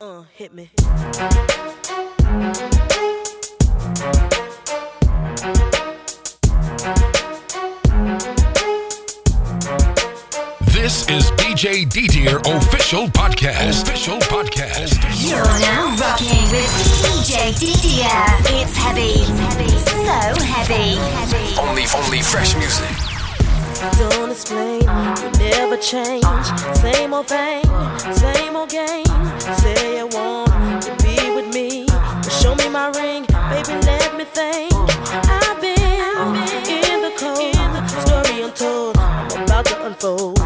Uh, hit me. This is DJ DTR official podcast. Official podcast. You're now rocking with DJ DTR. It's heavy. It's heavy. So heavy. heavy. Only, only fresh music don't explain. You never change. Same old thing, same old game. Say you want to be with me. But show me my ring, baby. Let me think. I've been in the cold, story untold. I'm about to unfold.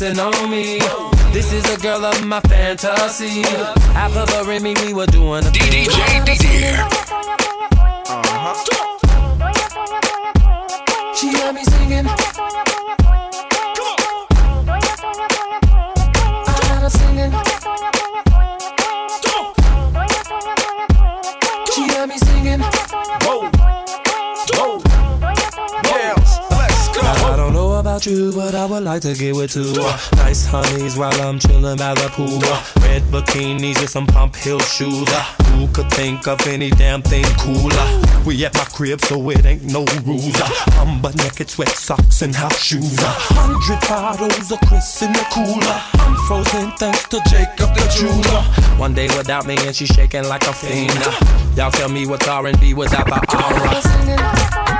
flexing on me. This is a girl of my fantasy. Half of her in me, we were doing a DJ. Like to get with two. Nice honeys while I'm chilling by the pool. Red bikinis with some pump heel shoes. Who could think of any damn thing cooler? We at my crib, so it ain't no rules. I'm but naked, sweat socks and house shoes. Hundred bottles of Chris in the cooler. I'm frozen thanks to Jacob the jeweler. One day without me and she shaking like a fiend. Y'all tell me what's R&B without the aura.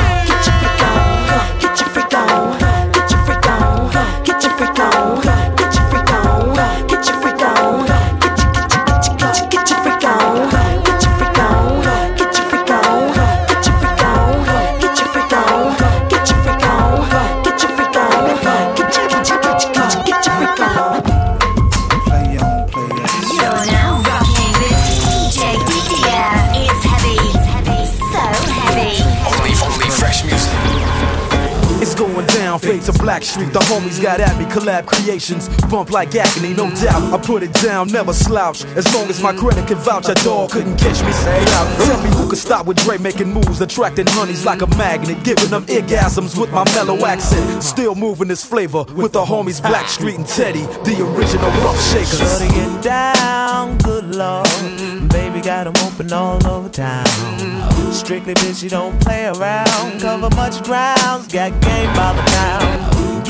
Street. The homies got at me, collab creations. Bump like agony, no doubt. I put it down, never slouch. As long as my credit can vouch, a dog couldn't catch me. Say. Tell me who could stop with Dre making moves, attracting honeys like a magnet, giving them orgasms with my mellow accent. Still moving this flavor with the homies Blackstreet and Teddy, the original rough shakers. Shutting it down, good lord. Baby got 'em open all over town. Strictly bitch, you don't play around. Cover much grounds, got game by the pound.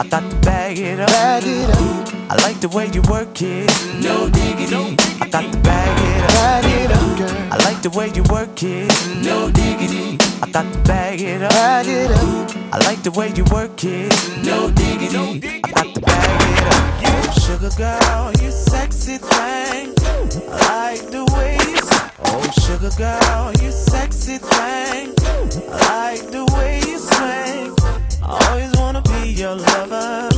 I got to bag it up. Bag it up, I like the way you work it, no diggity. I got to bag it up. bag it up, girl. I like the way you work it. No diggity. I got to bag it up. Bag it up, I like the way you work it. No diggity. I got to bag it up. Oh, sugar girl, you sexy thing. I like the way you. Oh, sugar girl, you sexy thing. I like the way you swing. I always wanna be your lover.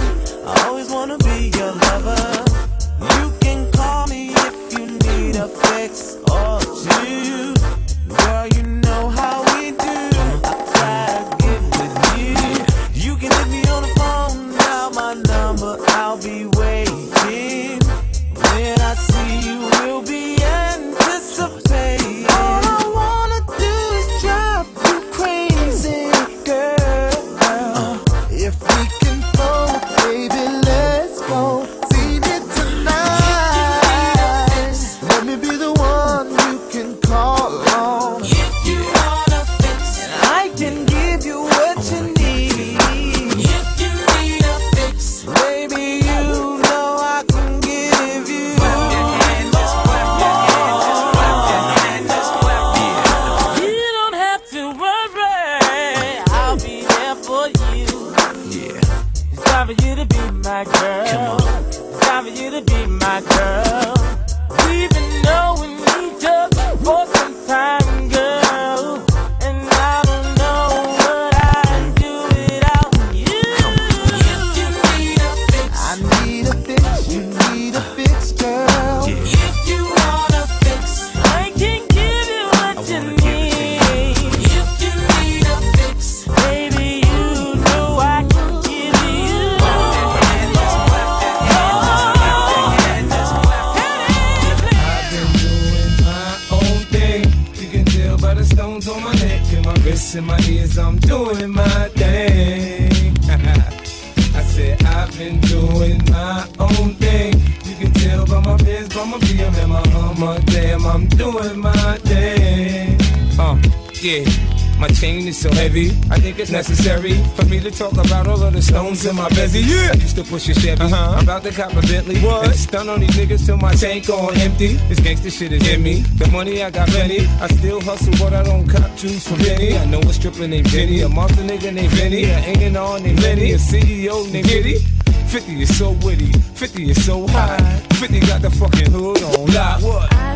Be for you. It's time for you to be my girl. Come on. It's time for you to be my girl. so heavy. I think it's necessary for me to talk about all of the stones in my busy. Yeah. I used to push a Chevy. Uh-huh. I'm about to cop a Bentley. What? Stun on these niggas till my tank on empty. This gangster shit is in me. The money I got plenty. I still hustle, but I don't cop juice for Benny. I know a stripper named Benny, a monster nigga named Benny, a hanging on named Benny. a CEO named Giddy. 50 is so witty, 50 is so high. 50 got the fucking hood on lock. What?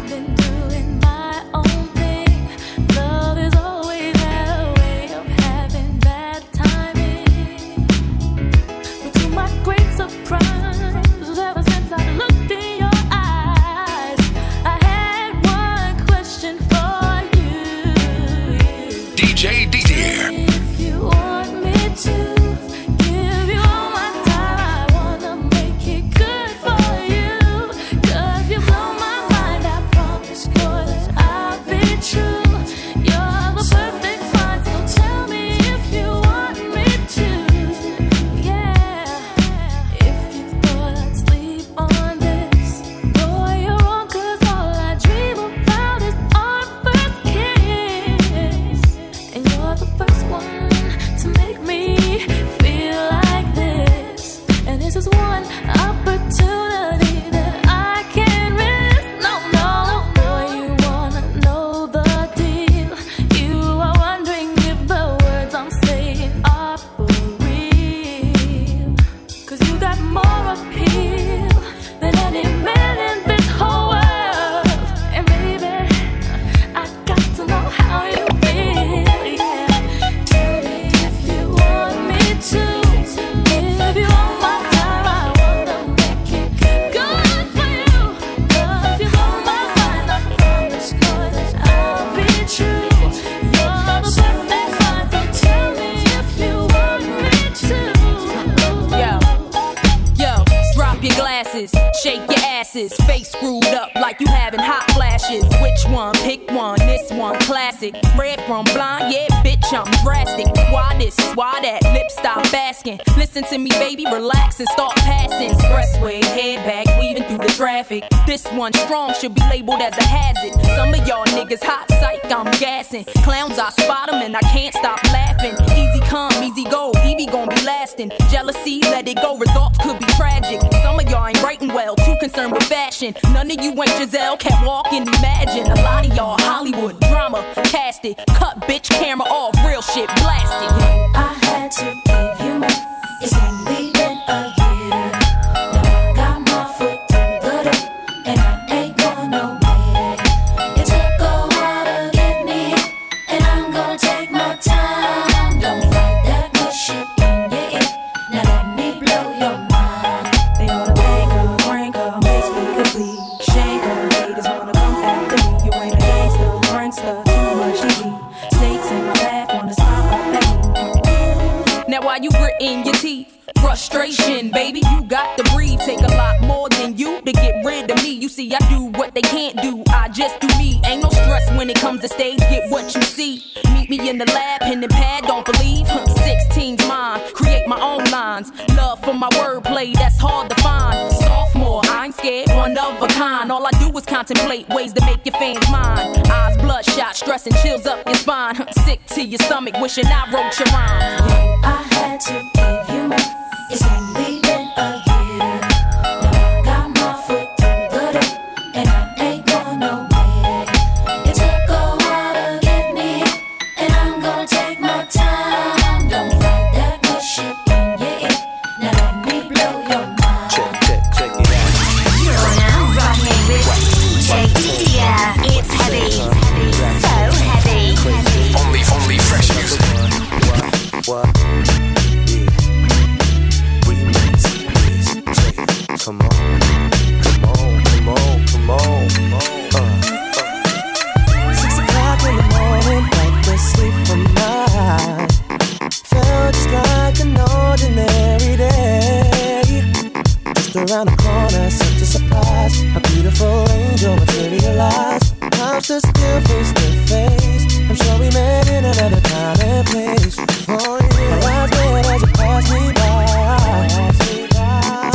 still face to face. I'm sure we met in another time and place. Oh, yeah. And I as passed me by.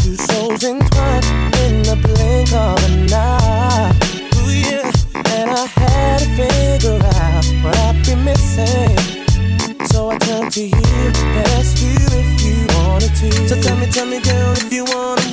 Two souls entwined in the blink of an eye. Ooh, yeah. And I had to figure out what I've missing. So I turned to you, asked you if you wanted to. So tell me, tell me, girl, if you wanted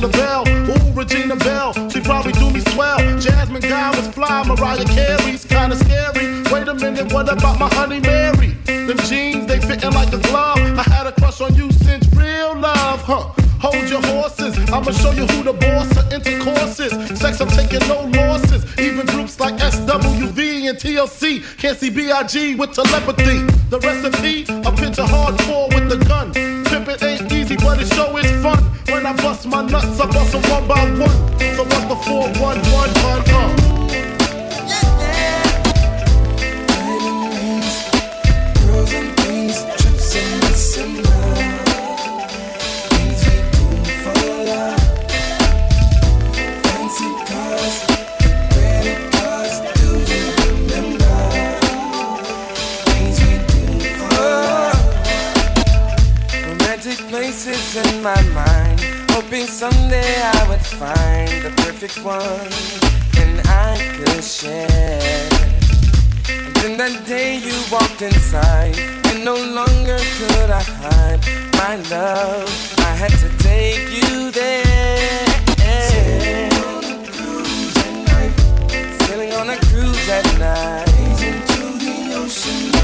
Regina Belle. Ooh, Regina Belle. She probably do me swell. Jasmine Guy was fly. Mariah Carey's kinda scary. Wait a minute, what about my honey Mary? Them jeans, they fitting like a glove. I had a crush on you since real love, huh? Hold your horses, I'ma show you who the boss of intercourse is. Sex, I'm taking no losses. Even groups like SWV and TLC can't see BIG with telepathy. The recipe, a pinch of hardcore with the gun. Pimpin' ain't easy, but it show is fun. My nuts, I bust them one by one. Perfect one and I could share. And then that day you walked inside, and no longer could I hide my love. I had to take you there. Sailing on a cruise at night. Sailing on a cruise at night. Into the ocean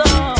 on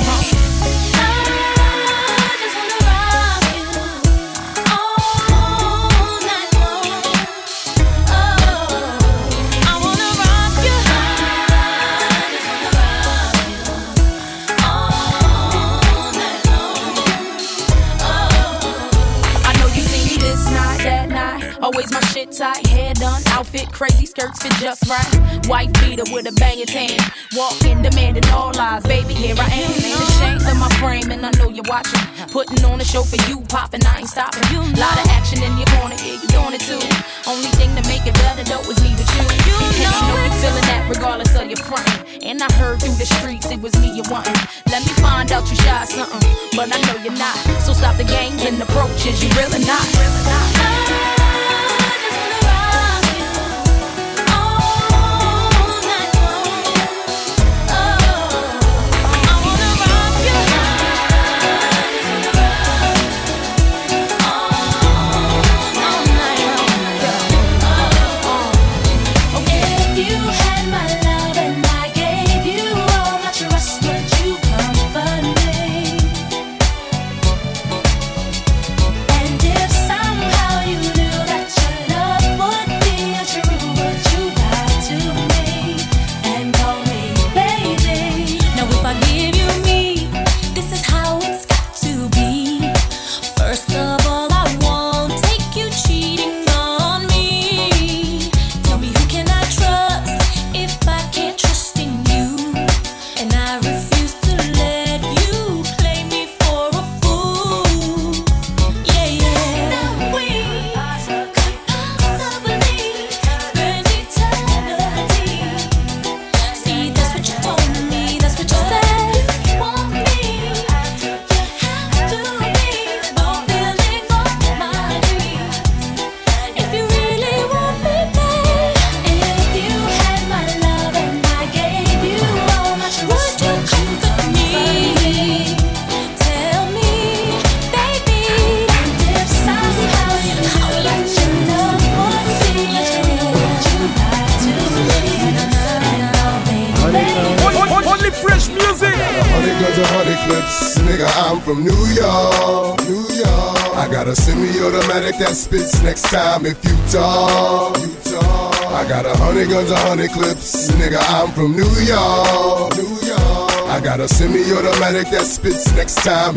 Outfit crazy, skirts fit just right. White beater with a banging tan. Walking, demanding all eyes. Baby, here I am. Ain't ashamed of my frame, and I know you're watching. Putting on a show for you, popping, I ain't stopping. Lot of action in your corner, yeah, you doing it too. Only thing to make it better though is me with you. and you know you feeling that regardless of your front. And I heard through the streets it was me you wanting. Let me find out you shy something, but I know you're not. So stop the games and approaches, you really not. Really not.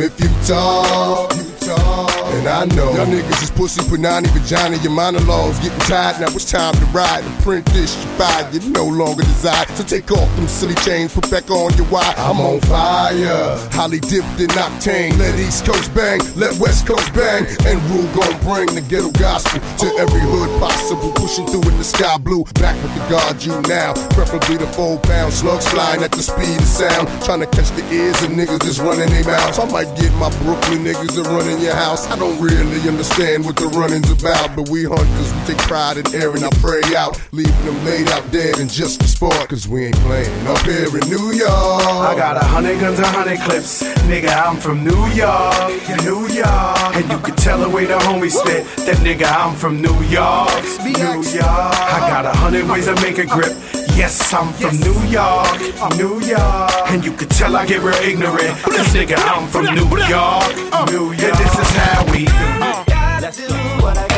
If you talk. You talk. And I know y'all niggas is pussy, punani, vagina. Your monologues getting tired. Now it's time to ride and print this. You fired, you no longer desire. So take off them silly chains, put back on your wire. I'm on fire, highly dipped in octane. Let East Coast bang, let West Coast bang, and rule gon' bring the ghetto gospel to every hood possible. Pushing through in the sky blue, back with the guard you now. Preferably the four pound slugs flying at the speed of sound. Trying to catch the ears of niggas that's running their mouths. I might get my Brooklyn niggas to run in your house. I don't really understand what the running's about, but we hunters, we take pride in airing our prey out, leaving them laid out dead in just for sport, cause we ain't playing up here in New York. I got a hundred guns, a hundred clips. Nigga, I'm from New York, New York. And you can tell the way the homies spit. That nigga, I'm from New York, New York. I got a hundred ways to make a grip. Yes, I'm from New York, New York. And you can tell I get real ignorant. This nigga, I'm from New York, New York. Uh, and this is how we do it. Let's do what I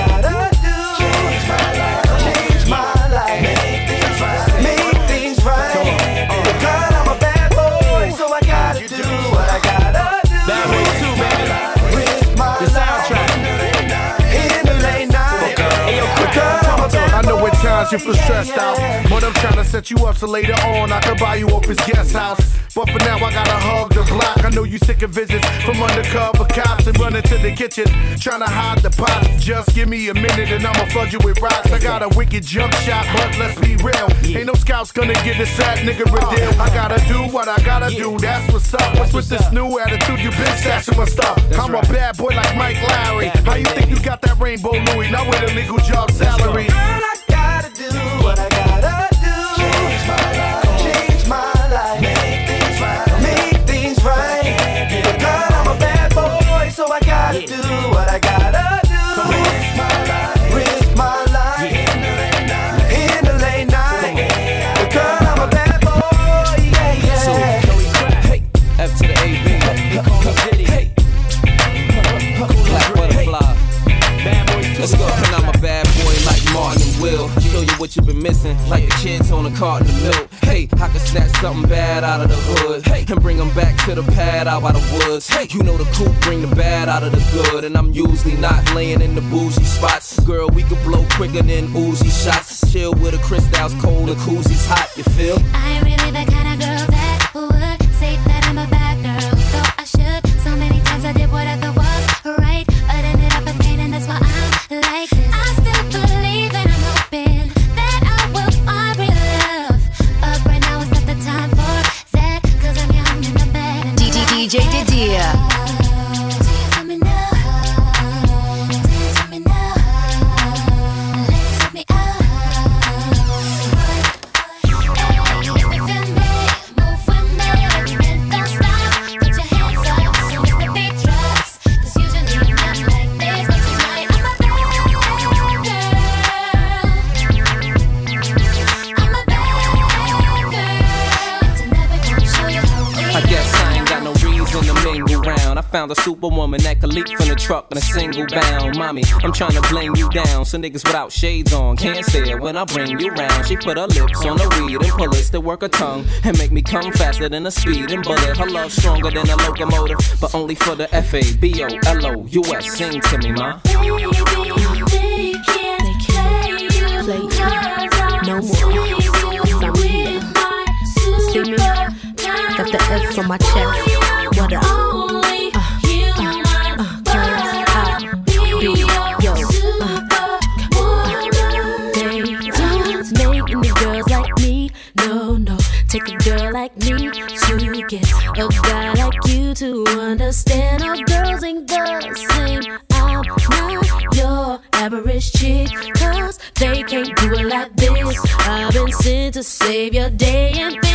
at you feel stressed out, but I'm trying to set you up so later on I can buy you up his guest house. But for now, I gotta hug the block. I know you sick of visits from undercover cops and running to the kitchen, trying to hide the pots. Just give me a minute and I'ma flood you with rocks. I got a wicked jump shot, but let's be real. Ain't no scouts gonna get this sad nigga a deal. I gotta do what I gotta do, that's what's up. What's with this new attitude you been stashing my stuff? I'm a bad boy like Mike Lowrey. How you think you got that rainbow Louis? Not with a legal job salary. You know the coupe bring the bad out of the good. And I'm usually not laying in the bougie spots. Girl, we could blow quicker than Uzi shots. Chill with the crystals cold, the koozies hot, you you down. So niggas without shades on can't stare when I bring you round. She put her lips on the weed and pull it to work her tongue and make me come faster than a speeding bullet. Her love stronger than a locomotive, but only for the F A B O L O U S. Sing to me, ma. No more. I'm here. See me? Got the F on my chest. What up? Understand. All girls ain't the same. I'm not your average chick. Cause they can't do it like this. I've been sent to save your day, and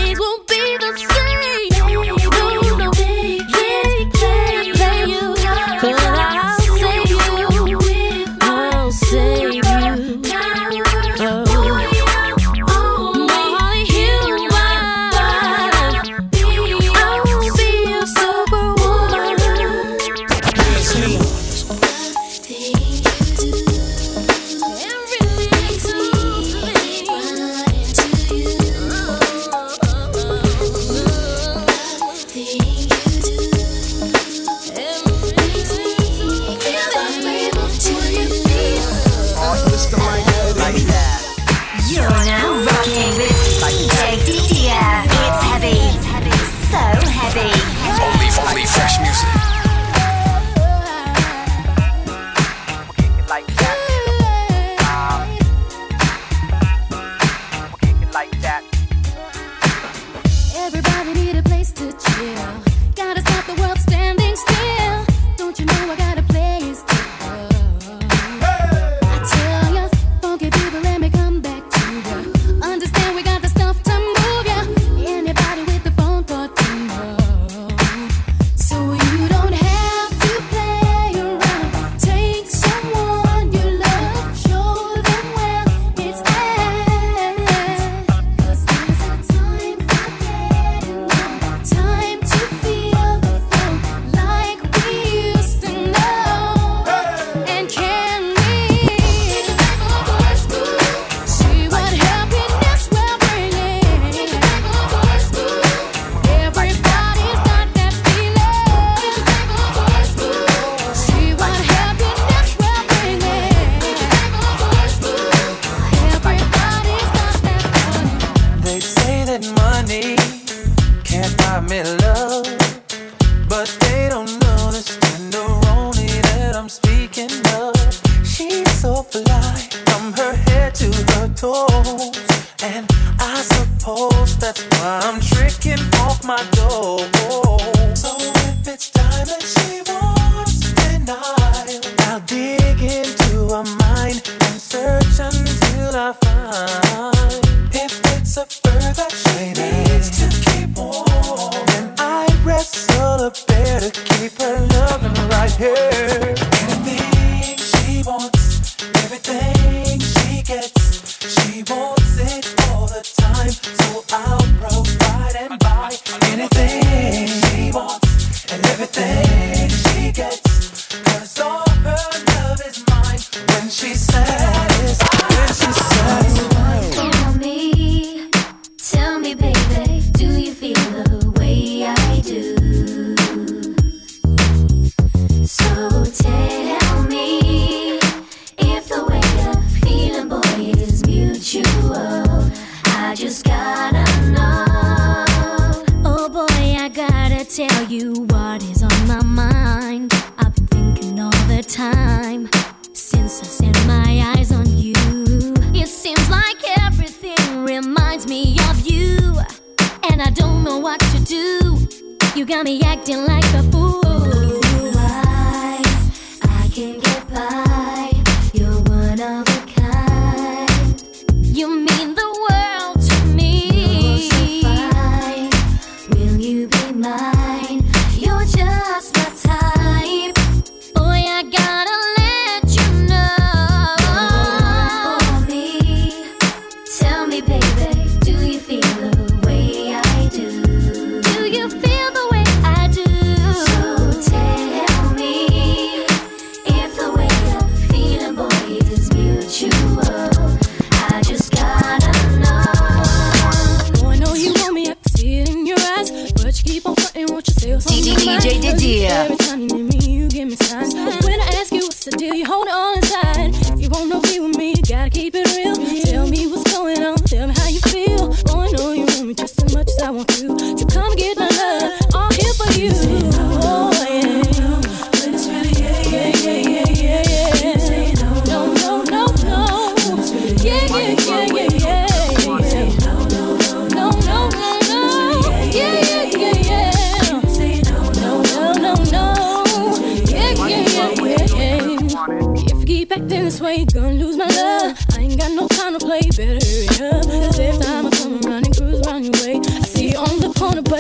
acting like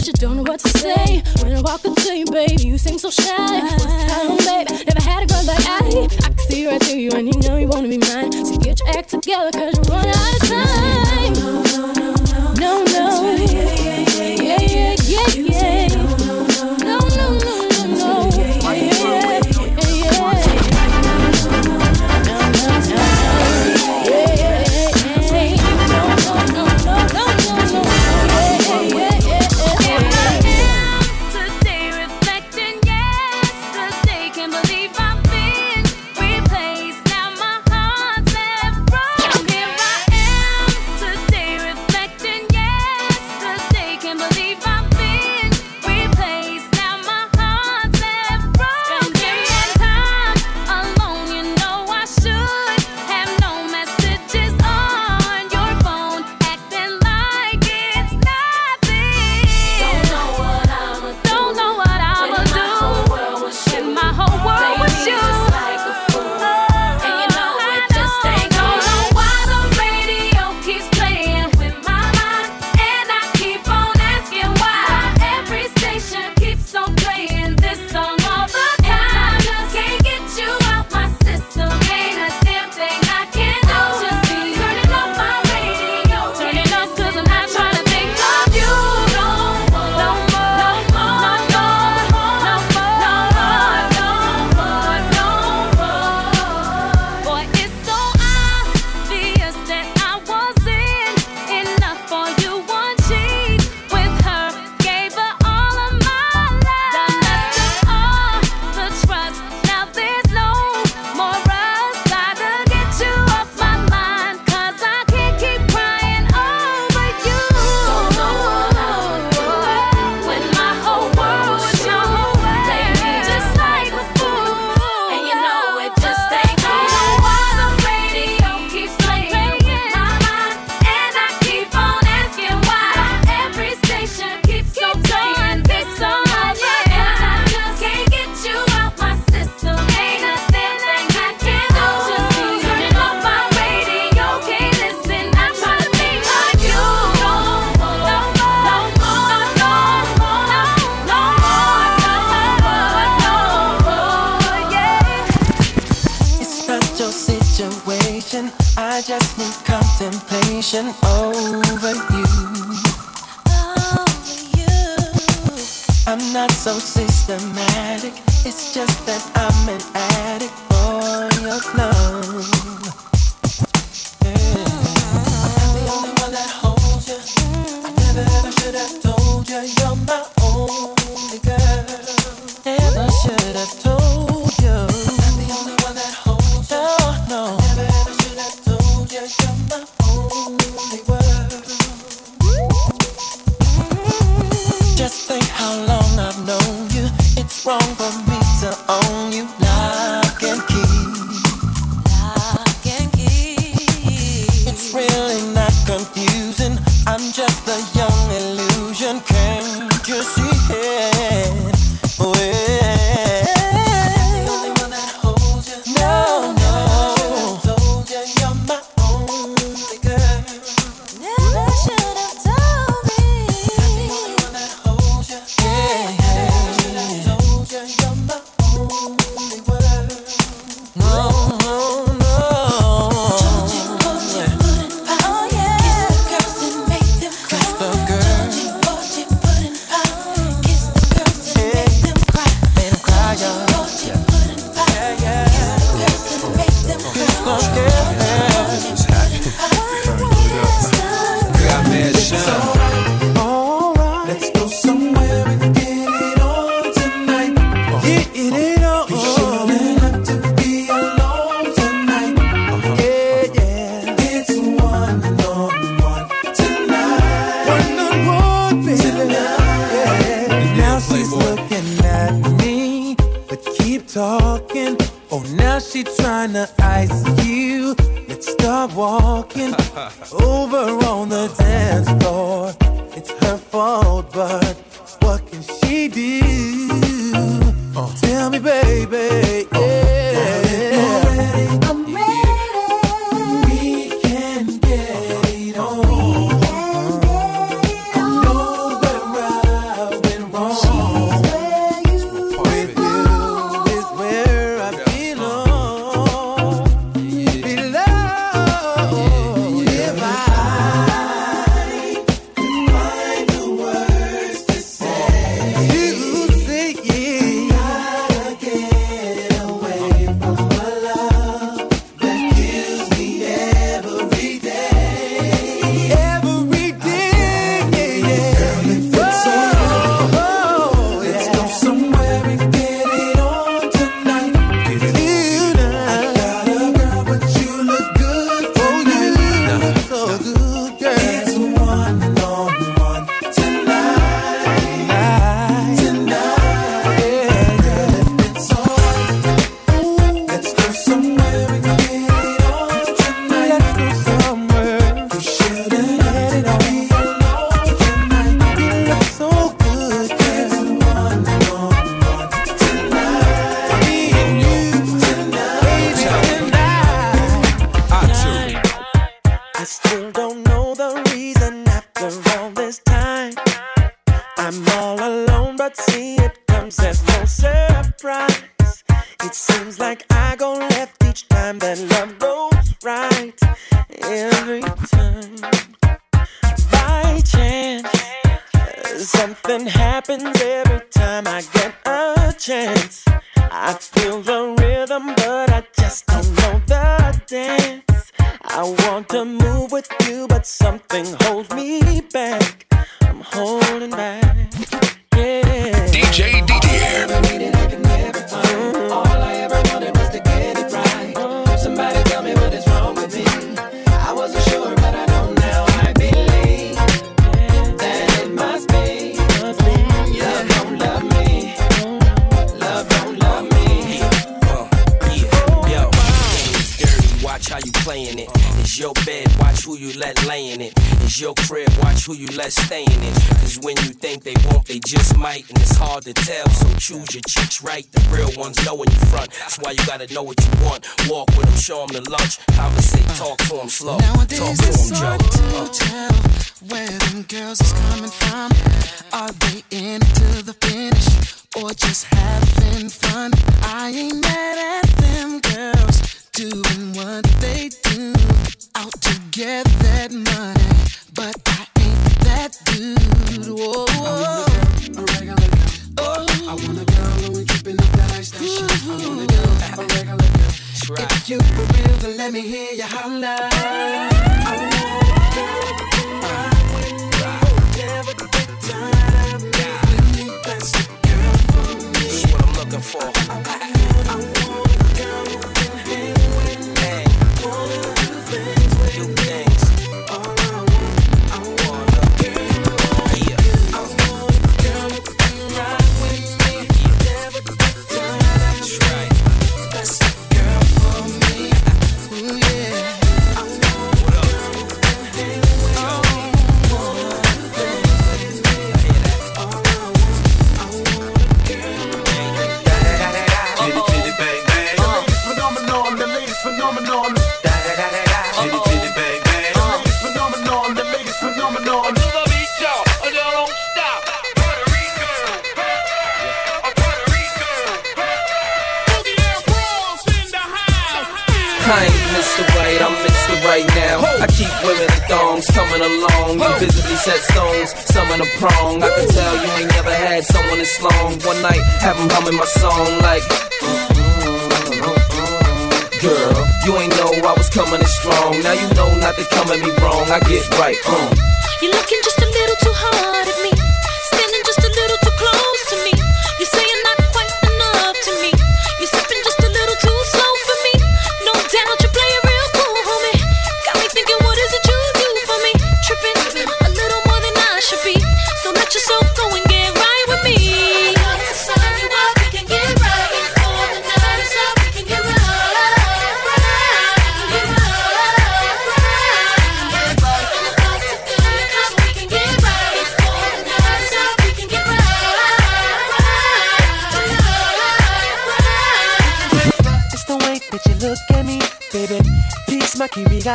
but you don't know what to say. When I walk into you, baby, you seem so shy. What's wrong, baby, never had a girl like I. I can see right through you, and you know you wanna be mine. So get your act together, gotta know what you want. Walk with him, show him the lunch. Conversate, talk to him slow. Nowadays talk to it's hard to tell where them girls is coming from. Are they into the finish or just having fun? I ain't mad at them girls doing what they do out to get that money, but I ain't that dude. Whoa. I want a girl, a regular girl. Oh. I want a girl who ain't keeping up. If you for real, then let me hear you holler. That's what I'm looking for.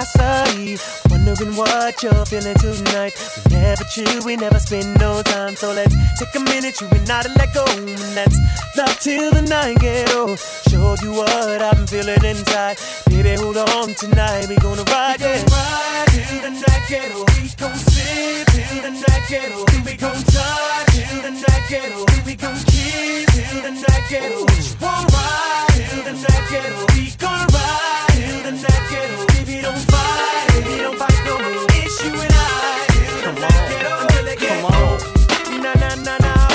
I. Wondering what you're feeling tonight. We never chew, we never spend no time. So let's take a minute, you and I to let go. And let's love till the night get old showed you what I'm feeling inside. Baby, hold on tonight. We gonna ride, we. Gonna ride till the night get old. We gon' sip till the night get old. We gon' talk till the night get old. We gon' kiss till the night get old. What you ride till the night get old. We gon' ride till the night get old. Baby, don't fight. Baby, don't fight no more. It's you and I till the night get old. Until it get old. Na na na na.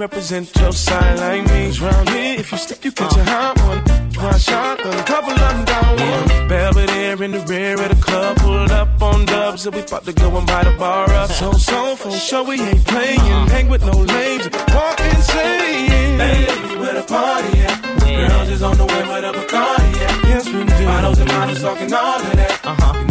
Represent your side like me. Round here, if you step, you catch a hot one. Why shot a couple of them down one. Belvedere in the rear of the club, pulled up on dubs, and we about to go and buy the bar up. So, so, for sure, we ain't playing. Hang with no lames, walk insane. Hey, where the party at? Girls is on the way with a Bacardi, yeah. Yes, we do. Bottles and models talking all of that. Uh-huh.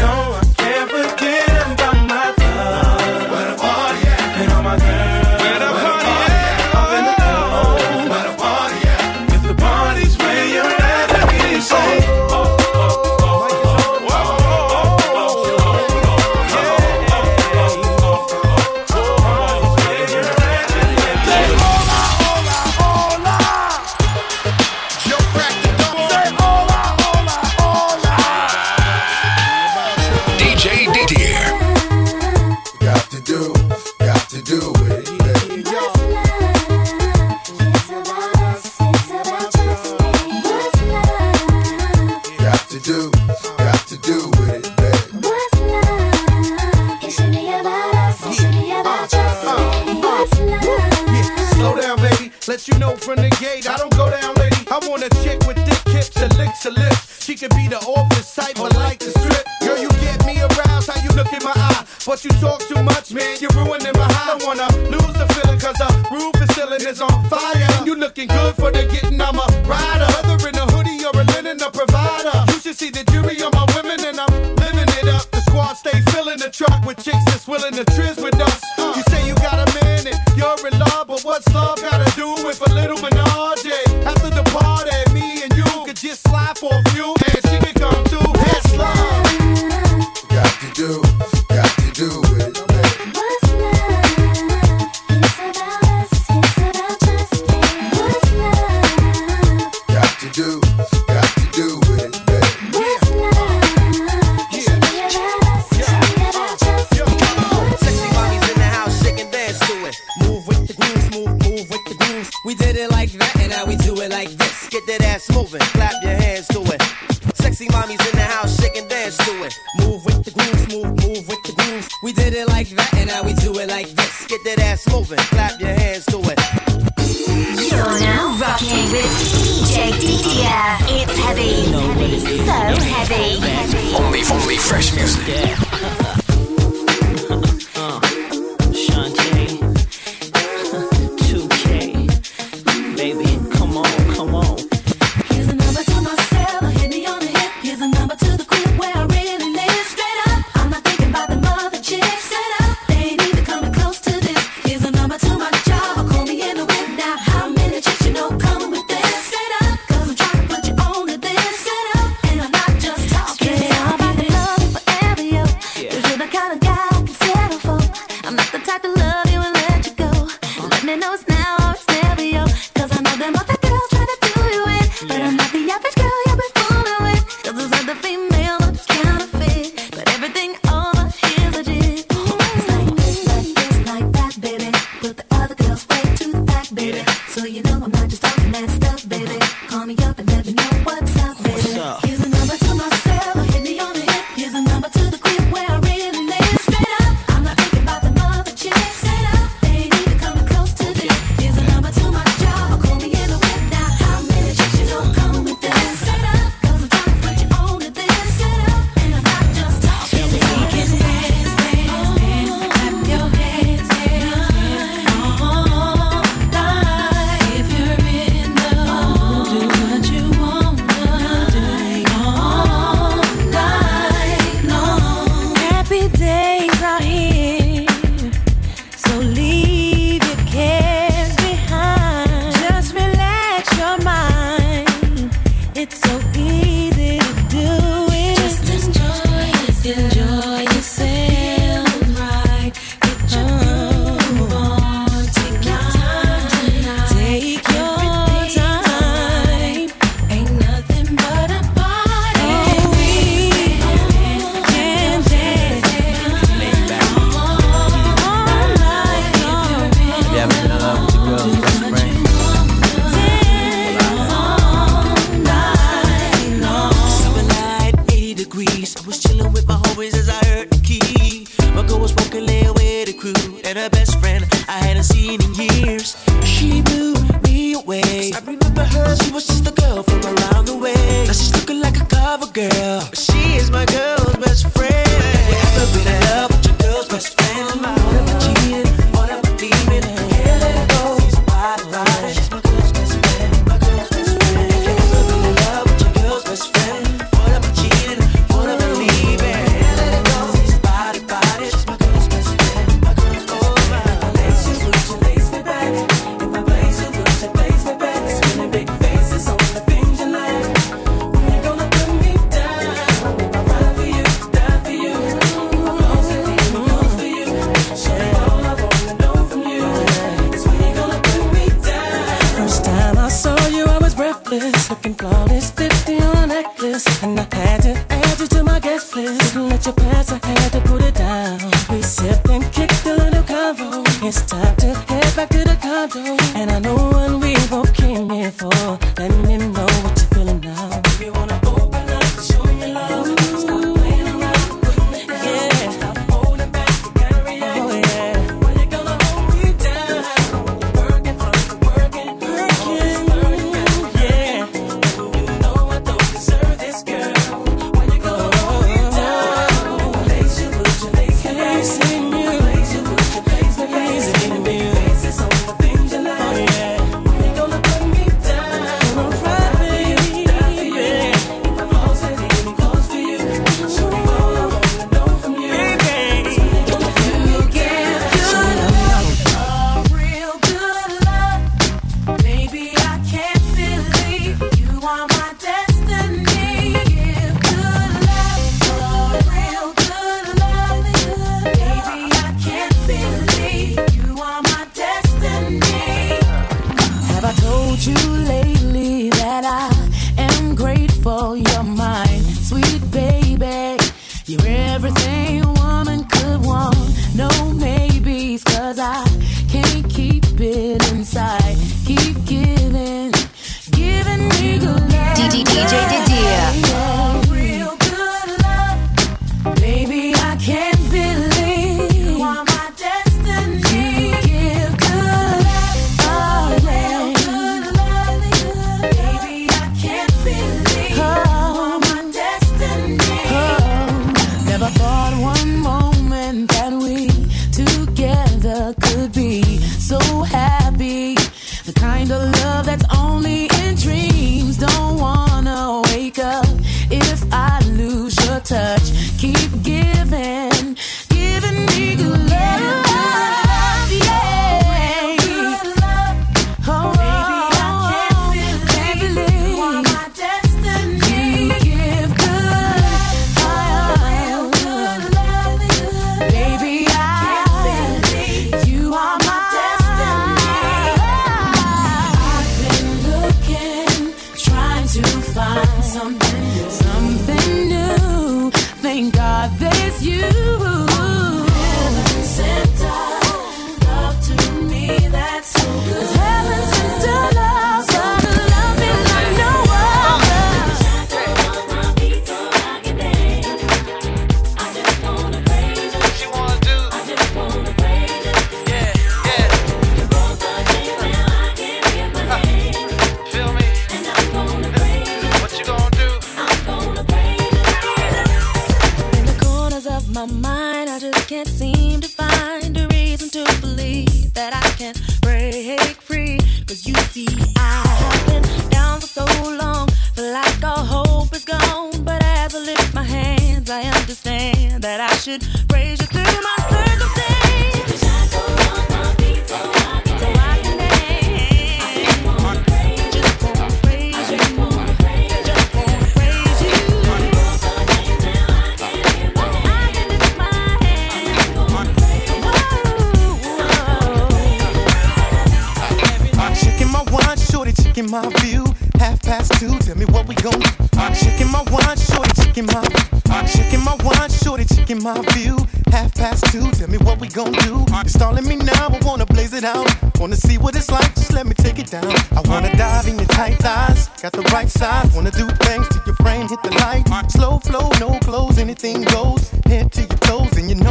the house, shake and dance to it. Move with the groove, move, move with the groove. We did it like that, and now we do it like this. Get that ass moving, clap your hands to it. You're now rocking with DJ Didier. It's heavy, so heavy. Only, only fresh music. Yeah.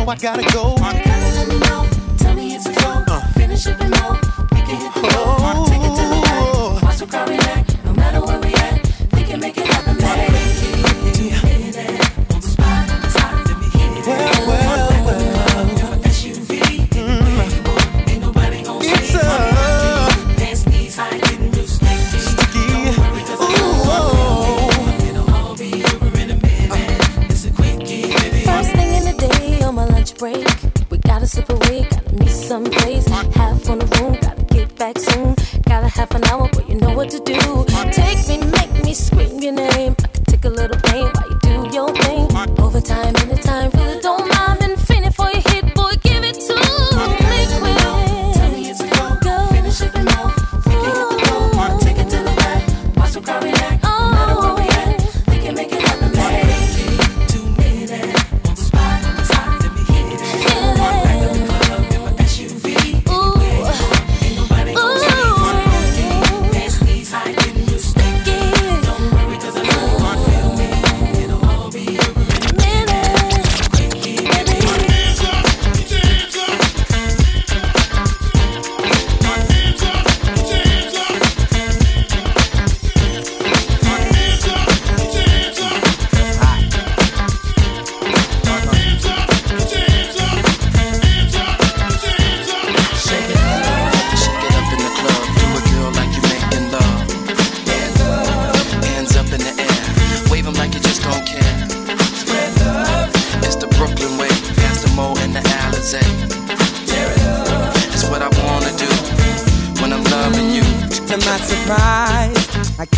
I gotta go. Girl, let me know. Tell me it's a go. Uh. Finish up and low. We can hit the road.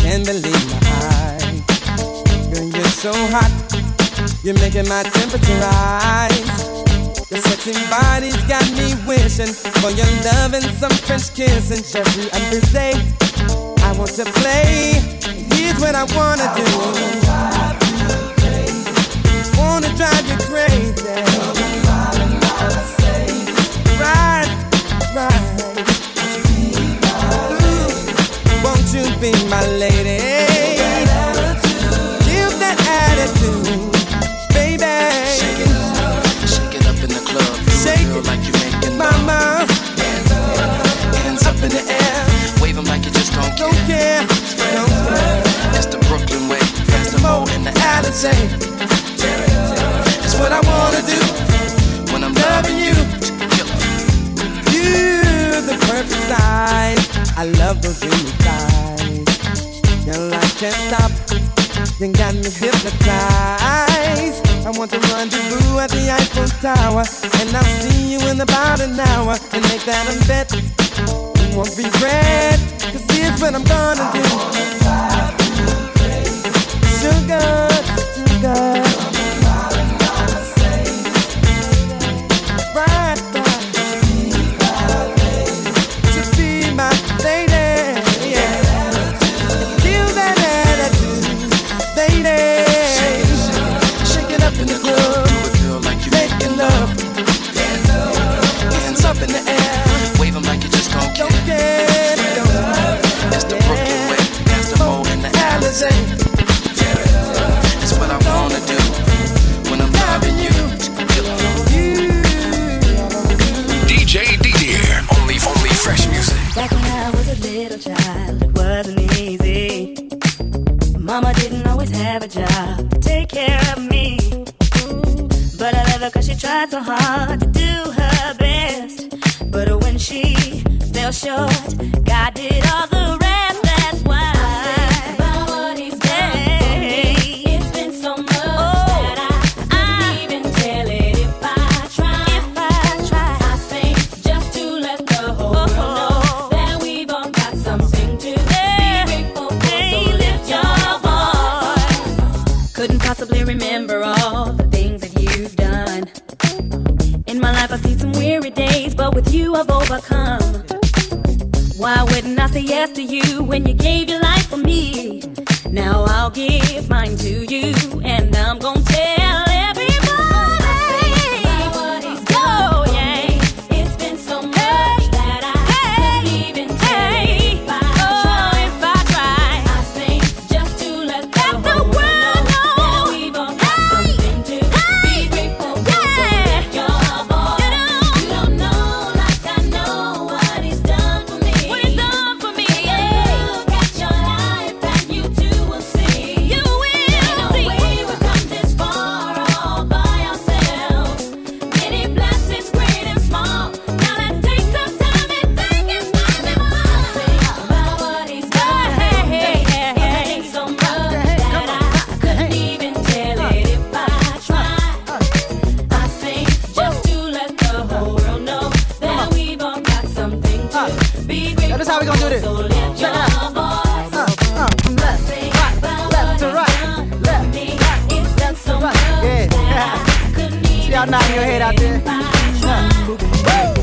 can't believe my eyes. Girl, you're so hot, you're making my temperature rise. Your sexy body's got me wishing for your love and some French kiss and Jeffrey other day. I want to play. Here's what I wanna do. Wanna drive you crazy. Wanna drive you crazy. be my lady. Give that attitude, baby. Shake it up, shake it up in the club. Shake it like you're making up in the air. Like you just don't, care. That's the Brooklyn way. The That's what I wanna do when I'm loving you. You're the perfect size. I love those blue thighs. Your life can't stop. You got me hypnotized. I want to run to rendezvous at the Eiffel Tower. And I'll see you in about an hour. And make that a bet. You won't be red. Cause here's what I'm gonna do. Sugar, sugar. Fresh music. Back when I was a little child, it wasn't easy. Mama didn't always have a job to take care of me. But I love her cause she tried so hard to do her best. But when she fell short, God did all why wouldn't I say yes to you when you gave your life for me? Now I'll give mine to you, and I'm gonna tell. y'all nodding your head out there.